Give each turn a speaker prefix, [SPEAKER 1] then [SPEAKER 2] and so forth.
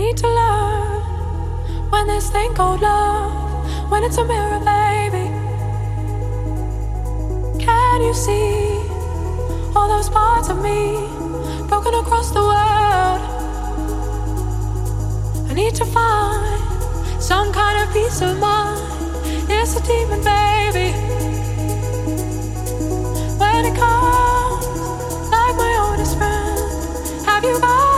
[SPEAKER 1] need to learn when this thing called love, when it's a mirror, baby. Can you see all those parts of me broken across the world? I need to find some kind of peace of mind. It's a demon, baby. When it comes like my oldest friend, have you got?